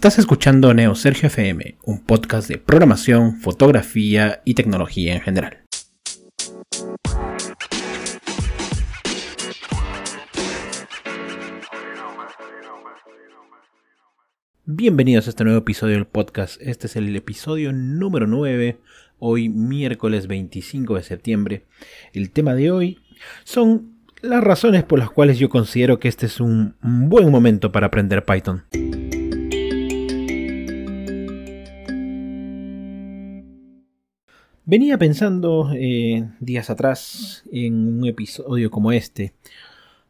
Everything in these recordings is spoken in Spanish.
Estás escuchando Neo Sergio FM, un podcast de programación, fotografía y tecnología en general. Bienvenidos a este nuevo episodio del podcast. Este es el episodio número 9, hoy miércoles 25 de septiembre. El tema de hoy son las razones por las cuales yo considero que este es un buen momento para aprender Python. Venía pensando eh, días atrás en un episodio como este.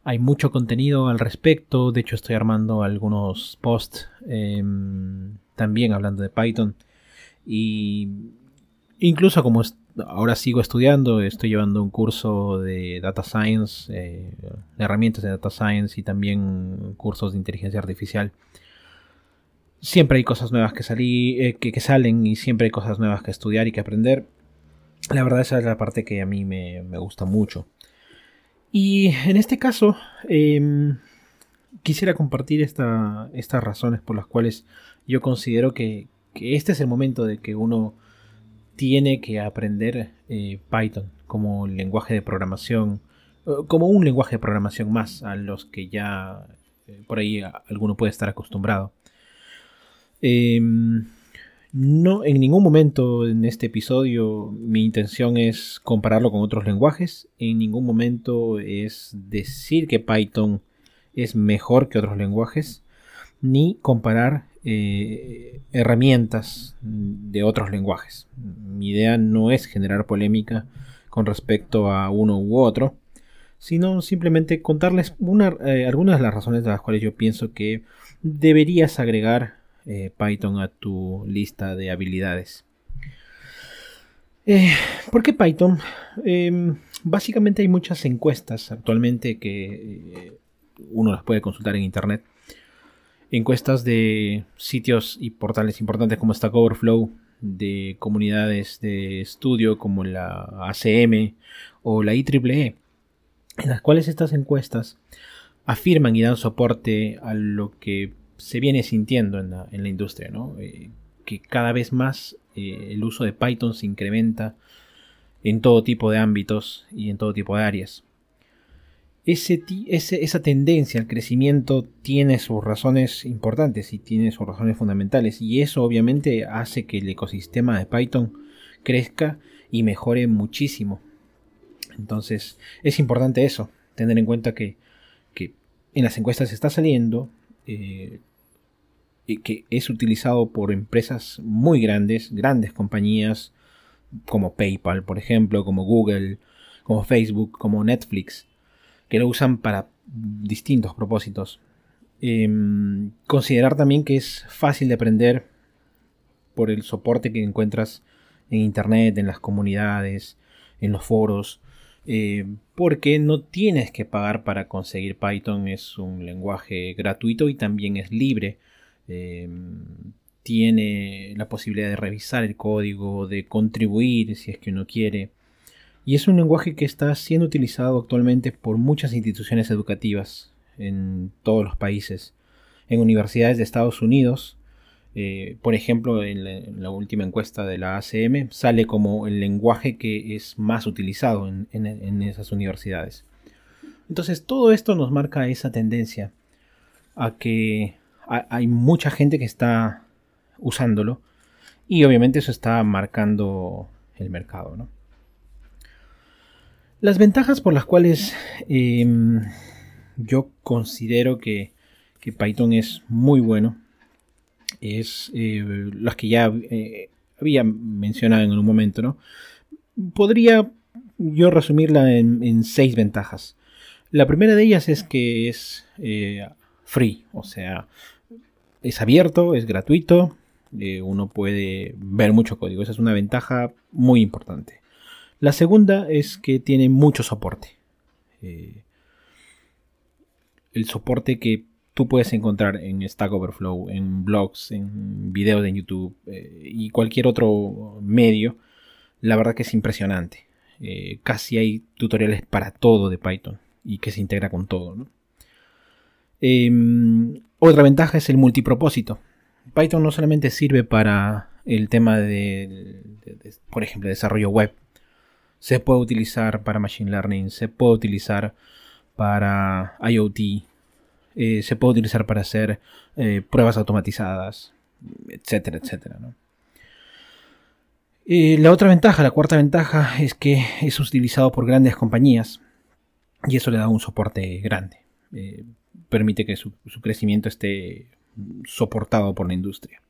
Hay mucho contenido al respecto, de hecho estoy armando algunos posts em, también hablando de Python. Y incluso como ahora sigo estudiando, estoy llevando un curso de Data Science, eh, herramientas de Data Science y también cursos de inteligencia artificial. Siempre hay cosas nuevas que, eh, que salen y siempre hay cosas nuevas que estudiar y que aprender. La verdad esa es la parte que a mí me, gusta mucho. Y en este caso, em, quisiera compartir estas razones por las cuales yo considero que, este es el momento de que uno tiene que aprender eh, Python como lenguaje de programación, como un lenguaje de programación más a los que ya eh, por ahí alguno puede estar acostumbrado. No, en ningún momento en este episodio mi intención es compararlo con otros lenguajes. En ningún momento es decir que Python es mejor que otros lenguajes. Ni comparar eh, herramientas de otros lenguajes. Mi idea no es generar polémica con respecto a uno u otro. Sino simplemente contarles eh, algunas de las razones de las cuales yo pienso que deberías agregar eh, Python a tu lista de habilidades. Eh, ¿Por qué Python? Em, básicamente hay muchas encuestas actualmente que eh, uno las puede consultar en internet. Encuestas de sitios y portales importantes como Stack Overflow, de comunidades de estudio como la ACM o la IEEE, en las cuales estas encuestas afirman y dan soporte a lo que se viene sintiendo en la, industria, ¿no? Eh, que cada vez más eh, el uso de Python se incrementa en todo tipo de ámbitos y en todo tipo de áreas. Esa tendencia al crecimiento tiene sus razones importantes y tiene sus razones fundamentales y eso obviamente hace que el ecosistema de Python crezca y mejore muchísimo. Entonces es importante eso, tener en cuenta que, en las encuestas está saliendo eh, que es utilizado por empresas muy grandes, grandes compañías como PayPal, por ejemplo, como Google, como Facebook, como Netflix, que lo usan para distintos propósitos. Em, considerar también que es fácil de aprender por el soporte que encuentras en Internet, en las comunidades, en los foros, eh, porque no tienes que pagar para conseguir Python, es un lenguaje gratuito y también es libre Em, tiene la posibilidad de revisar el código, de contribuir si es que uno quiere. Y es un lenguaje que está siendo utilizado actualmente por muchas instituciones educativas en todos los países. En universidades de Estados Unidos, eh, por ejemplo, en la, última encuesta de la ACM, sale como el lenguaje que es más utilizado en esas universidades. Entonces, todo esto nos marca esa tendencia a que hay mucha gente que está usándolo y obviamente eso está marcando el mercado. ¿no? Las ventajas por las cuales em, yo considero que, Python es muy bueno es eh, las que ya eh, había mencionado en un momento. ¿no? Podría yo resumirla en, seis ventajas. La primera de ellas es que es eh, free, o sea, es abierto, es gratuito, eh, uno puede ver mucho código. Esa es una ventaja muy importante. La segunda es que tiene mucho soporte. Eh, el soporte que tú puedes encontrar en Stack Overflow, en blogs, en videos de YouTube eh, y cualquier otro medio, la verdad que es impresionante. casi hay tutoriales para todo de Python y que se integra con todo. Em, otra ventaja es el multipropósito. Python no solamente sirve para el tema de, por ejemplo, desarrollo web. Se puede utilizar para Machine Learning, se puede utilizar para IoT, eh, se puede utilizar para hacer eh, pruebas automatizadas, etcétera, etcétera. la otra ventaja, la cuarta ventaja, es que es utilizado por grandes compañías y eso le da un soporte grande. Eh, permite que su, crecimiento esté soportado por la industria.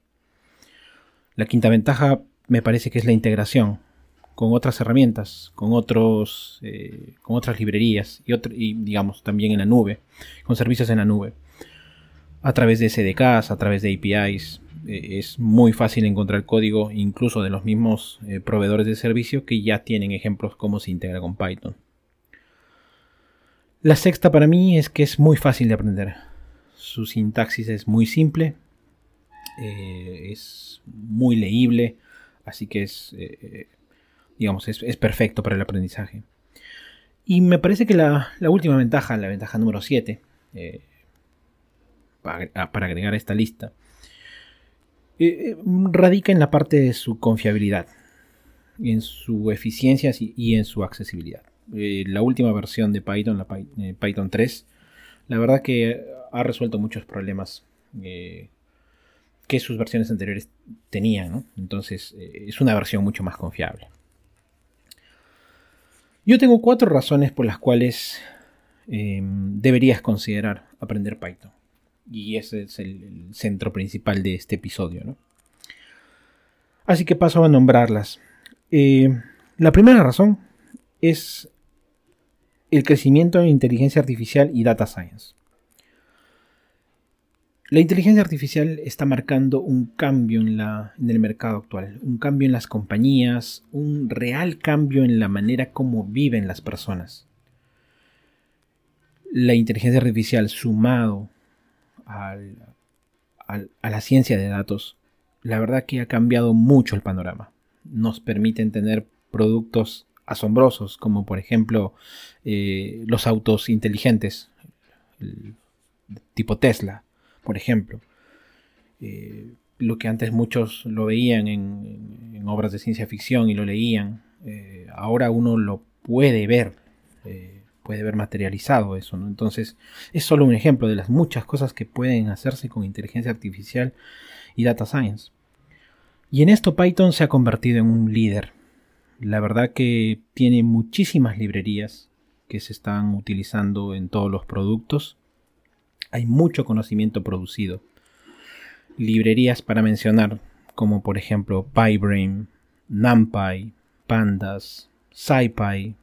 La quinta ventaja me parece que es la integración con otras herramientas, con, otros, eh, con otras librerías y, y, digamos también en la nube, con servicios en la nube. A través de SDKs, a través de APIs, eh, es muy fácil encontrar código incluso de los mismos proveedores de servicio que ya tienen ejemplos cómo se integra con Python. La sexta para mí es que es muy fácil de aprender. Su sintaxis es muy simple, eh, es muy leíble, así que es, eh, digamos, es, perfecto para el aprendizaje. Y me parece que la, última ventaja, la ventaja número 7, eh, para, agregar a esta lista, radica en la parte de su confiabilidad, en su eficiencia y en su accesibilidad. Eh, la última versión de Python, la eh, Python 3, la verdad que ha resuelto muchos problemas eh, que sus versiones anteriores tenían. Entonces es una versión mucho más confiable. Yo tengo cuatro razones por las cuales em, deberías considerar aprender Python. Y ese es el, centro principal de este episodio. Así que paso a nombrarlas. la primera razón es el crecimiento en inteligencia artificial y data science. La inteligencia artificial está marcando un cambio en, la, en, el mercado actual, un cambio en las compañías, un real cambio en la manera como viven las personas. La inteligencia artificial sumado a la ciencia de datos, la verdad que ha cambiado mucho el panorama. Nos permiten tener productos asombrosos, como por ejemplo eh, los autos inteligentes, tipo Tesla, por ejemplo. Eh, lo que antes muchos lo veían en, obras de ciencia ficción y lo leían, eh, ahora uno lo puede ver, puede ver materializado eso. ¿no? Entonces es solo un ejemplo de las muchas cosas que pueden hacerse con inteligencia artificial y data science. Y en esto Python se ha convertido en un líder la verdad que tiene muchísimas librerías que se están utilizando en todos los productos. Hay mucho conocimiento producido. Librerías para mencionar, como por ejemplo PyBrain, NumPy, Pandas, SciPy,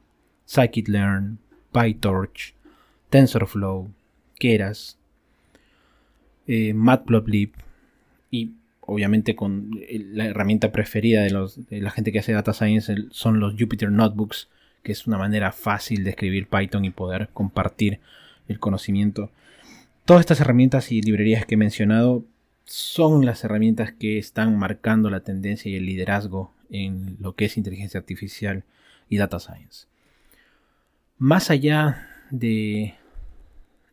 Scikit-learn, PyTorch, TensorFlow, Keras, eh, Matplotlib y obviamente con la herramienta preferida de, los, de la gente que hace data science son los Jupyter Notebooks, que es una manera fácil de escribir Python y poder compartir el conocimiento. Todas estas herramientas y librerías que he mencionado son las herramientas que están marcando la tendencia y el liderazgo en lo que es inteligencia artificial y data science. Más allá de,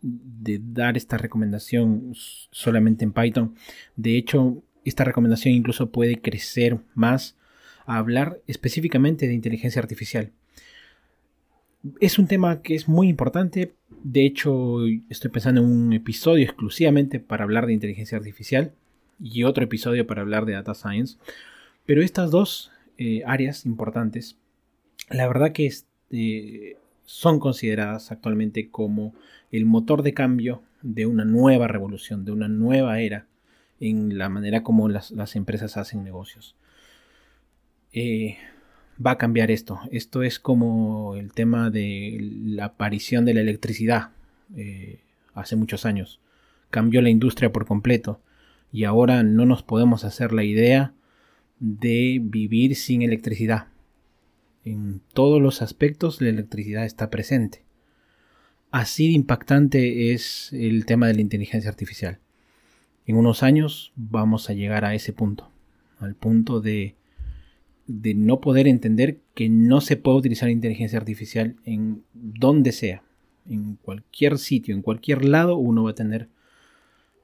de dar esta recomendación solamente en Python, de hecho esta recomendación incluso puede crecer más a hablar específicamente de inteligencia artificial. Es un tema que es muy importante. De hecho, estoy pensando en un episodio exclusivamente para hablar de inteligencia artificial y otro episodio para hablar de data science. Pero estas dos eh, áreas importantes, la verdad que este, son consideradas actualmente como el motor de cambio de una nueva revolución, de una nueva era en la manera como las, empresas hacen negocios. Eh, va a cambiar esto. Esto es como el tema de la aparición de la electricidad eh, hace muchos años. Cambió la industria por completo y ahora no nos podemos hacer la idea de vivir sin electricidad. En todos los aspectos la electricidad está presente. Así impactante es el tema de la inteligencia artificial en unos años vamos a llegar a ese punto, al punto de, de no poder entender que no se puede utilizar inteligencia artificial en donde sea, en cualquier sitio, en cualquier lado uno va a tener,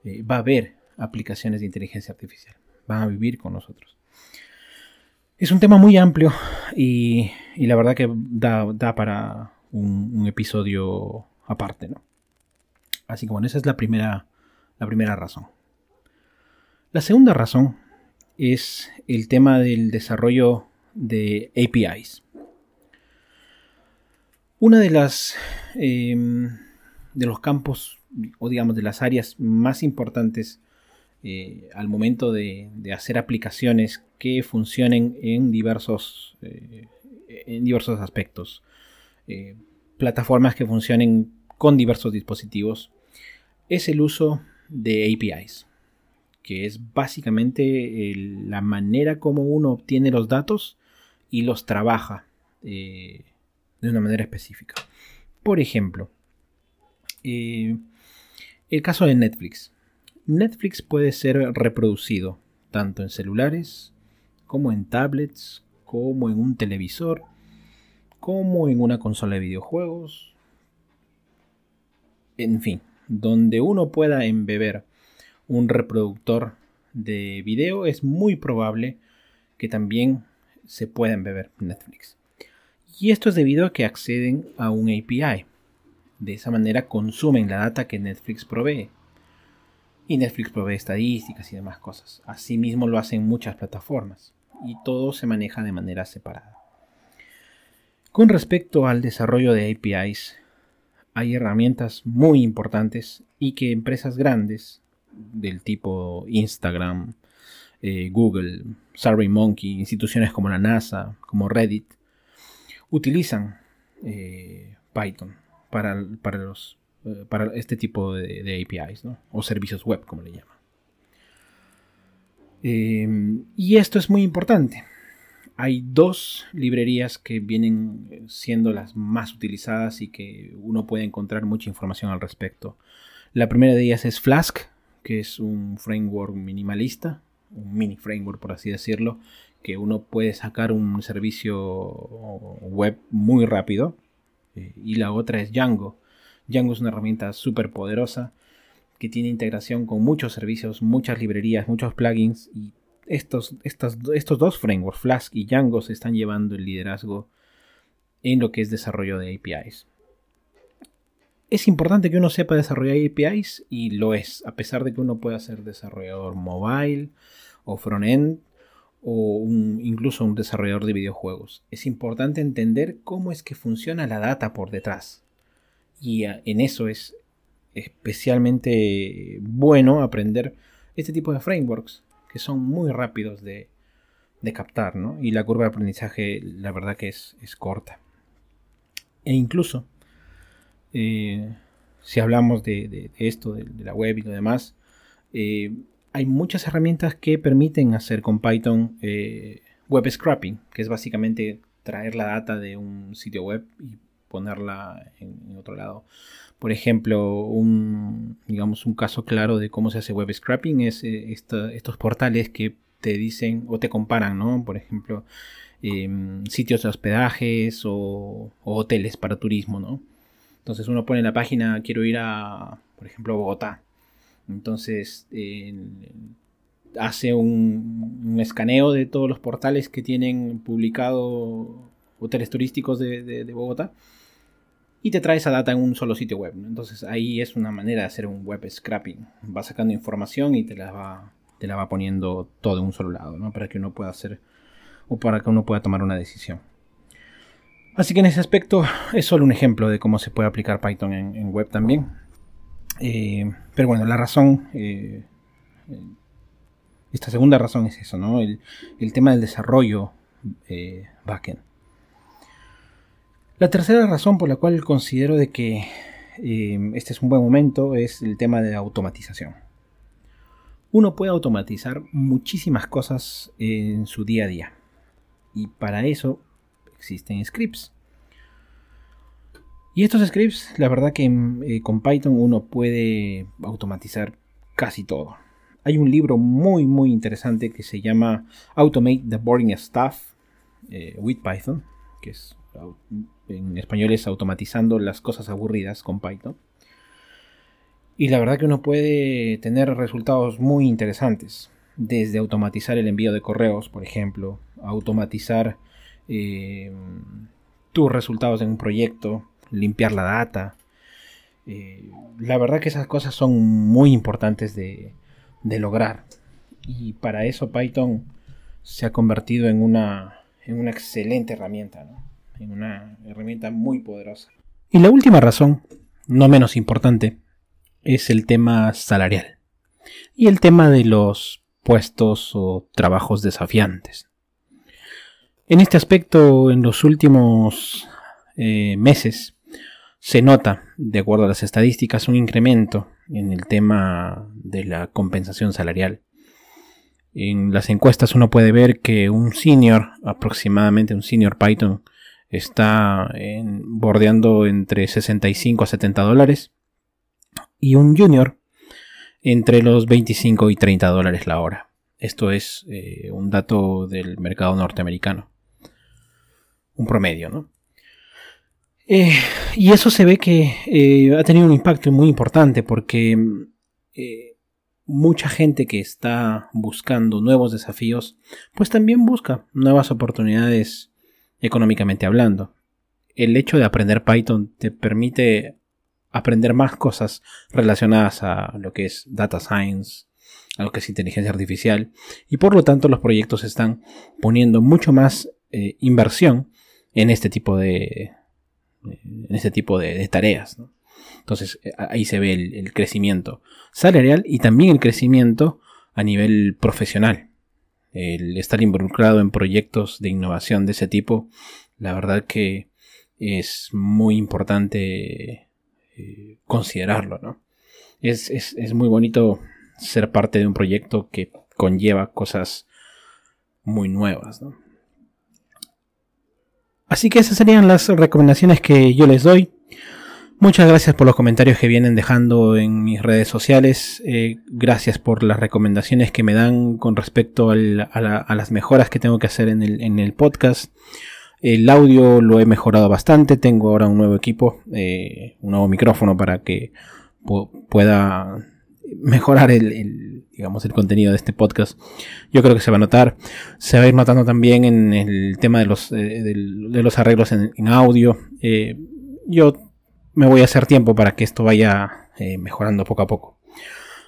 eh, va a ver aplicaciones de inteligencia artificial. Van a vivir con nosotros. Es un tema muy amplio y, la verdad que da, para un, episodio aparte, ¿no? Así que bueno, esa es la primera, la primera razón. La segunda razón es el tema del desarrollo de APIs. Una de las em, de los campos o digamos de las áreas más importantes eh, al momento de, hacer aplicaciones que funcionen en diversos eh, en diversos aspectos. Eh, plataformas que funcionen con diversos dispositivos. Es el uso de APIs que es básicamente la manera como uno obtiene los datos y los trabaja de una manera específica. Por ejemplo, eh, el caso de Netflix. Netflix puede ser reproducido tanto en celulares, como en tablets, como en un televisor, como en una consola de videojuegos. En fin, donde uno pueda embeber un reproductor de video, es muy probable que también se pueda embeber Netflix. Y esto es debido a que acceden a un API. De esa manera consumen la data que Netflix provee. Y Netflix provee estadísticas y demás cosas. Asimismo lo hacen muchas plataformas. Y todo se maneja de manera separada. Con respecto al desarrollo de APIs, hay herramientas muy importantes y que empresas grandes del tipo Instagram, eh, Google, SurveyMonkey, instituciones como la NASA, como Reddit, utilizan eh, Python para, para, los, eh, para este tipo de, APIs, o servicios web, como le llaman. Em, y esto es muy importante. Hay dos librerías que vienen siendo las más utilizadas y que uno puede encontrar mucha información al respecto. La primera de ellas es Flask, que es un framework minimalista, un mini framework por así decirlo, que uno puede sacar un servicio web muy rápido. Eh, y la otra es Django. Django es una herramienta súper poderosa que tiene integración con muchos servicios, muchas librerías, muchos plugins. Y estos, estos dos frameworks, Flask y Django, se están llevando el liderazgo en lo que es desarrollo de APIs. Es importante que uno sepa desarrollar APIs y lo es, a pesar de que uno pueda ser desarrollador mobile o front-end o incluso un desarrollador de videojuegos. Es importante entender cómo es que funciona la data por detrás. Y en eso es especialmente bueno aprender este tipo de frameworks que son muy rápidos de, captar, Y la curva de aprendizaje, la verdad que es, es corta. E incluso eh, si hablamos de, esto, de, la web y lo demás, eh, hay muchas herramientas que permiten hacer con Python eh, web scrapping, que es básicamente traer la data de un sitio web y ponerla en, otro lado. Por ejemplo, un, digamos, un caso claro de cómo se hace web scrapping es estos portales que te dicen o te comparan, ¿no? Por ejemplo, em, sitios de hospedajes o, o, hoteles para turismo, ¿no? Entonces uno pone en la página, quiero ir a, por ejemplo, Bogotá. Entonces hace un, escaneo de todos los portales que tienen publicado hoteles turísticos de, Bogotá y te trae esa data en un solo sitio web. Entonces ahí es una manera de hacer un web scrapping. Va sacando información y te la va, te la va poniendo todo en un solo lado, ¿no? Para que uno pueda hacer o para que uno pueda tomar una decisión. Así que en ese aspecto es solo un ejemplo de cómo se puede aplicar Python en, web también. Eh, pero bueno, la razón, eh, esta segunda razón es eso, ¿no? El, tema del desarrollo eh, backend. La tercera razón por la cual considero de que este es un buen momento es el tema de automatización. Uno puede automatizar muchísimas cosas en su día a día. Y para eso existen scripts. Y estos scripts, la verdad que eh, con Python uno puede automatizar casi todo. Hay un libro muy muy interesante que se llama Automate the Boring Stuff eh, with Python, que es en español es automatizando las cosas aburridas con Python. Y la verdad que uno puede tener resultados muy interesantes, desde automatizar el envío de correos, por ejemplo, automatizar eh, tus resultados en un proyecto, limpiar la data. Eh, la verdad que esas cosas son muy importantes de, lograr. Y para eso Python se ha convertido en una, en una excelente herramienta, en una herramienta muy poderosa. Y la última razón, no menos importante, es el tema salarial y el tema de los puestos o trabajos desafiantes. En este aspecto, en los últimos eh, meses, se nota, de acuerdo a las estadísticas, un incremento en el tema de la compensación salarial. En las encuestas uno puede ver que un senior, aproximadamente un senior Python, está bordeando entre 65 a 70 dólares y un junior entre los 25 y 30 dólares la hora. Esto es eh, un dato del mercado norteamericano. Un promedio, ¿no? Eh, y eso se ve que eh, ha tenido un impacto muy importante porque mucha gente que está buscando nuevos desafíos, pues también busca nuevas oportunidades económicamente hablando. El hecho de aprender Python te permite aprender más cosas relacionadas a lo que es data science, a lo que es inteligencia artificial, y por lo tanto los proyectos están poniendo mucho más eh, inversión en este tipo de, en este tipo de, tareas. Entonces eh, ahí se ve el, crecimiento salarial y también el crecimiento a nivel profesional. El estar involucrado en proyectos de innovación de ese tipo, la verdad que es muy importante eh, considerarlo, ¿no? Es, muy bonito ser parte de un proyecto que conlleva cosas muy nuevas, Así que esas serían las recomendaciones que yo les doy. Muchas gracias por los comentarios que vienen dejando en mis redes sociales. Eh, gracias por las recomendaciones que me dan con respecto a, las mejoras que tengo que hacer en el podcast. El audio lo he mejorado bastante. Tengo ahora un nuevo equipo, eh, un nuevo micrófono para que pueda mejorar el, digamos, el contenido de este podcast. Yo creo que se va a notar. Se va a ir notando también en el tema de los, eh, de, los arreglos en, audio. Eh, yo me voy a hacer tiempo para que esto vaya mejorando poco a poco.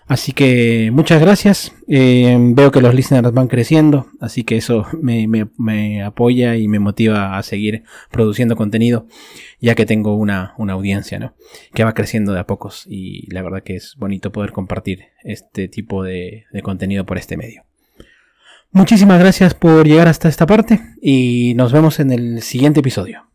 Así que muchas gracias. Eh, veo que los listeners van creciendo, así que eso me, apoya y me motiva a seguir produciendo contenido, ya que tengo una, audiencia ¿no? que va creciendo de a pocos y la verdad que es bonito poder compartir este tipo de, de contenido por este medio. Muchísimas gracias por llegar hasta esta parte y nos vemos en el siguiente episodio.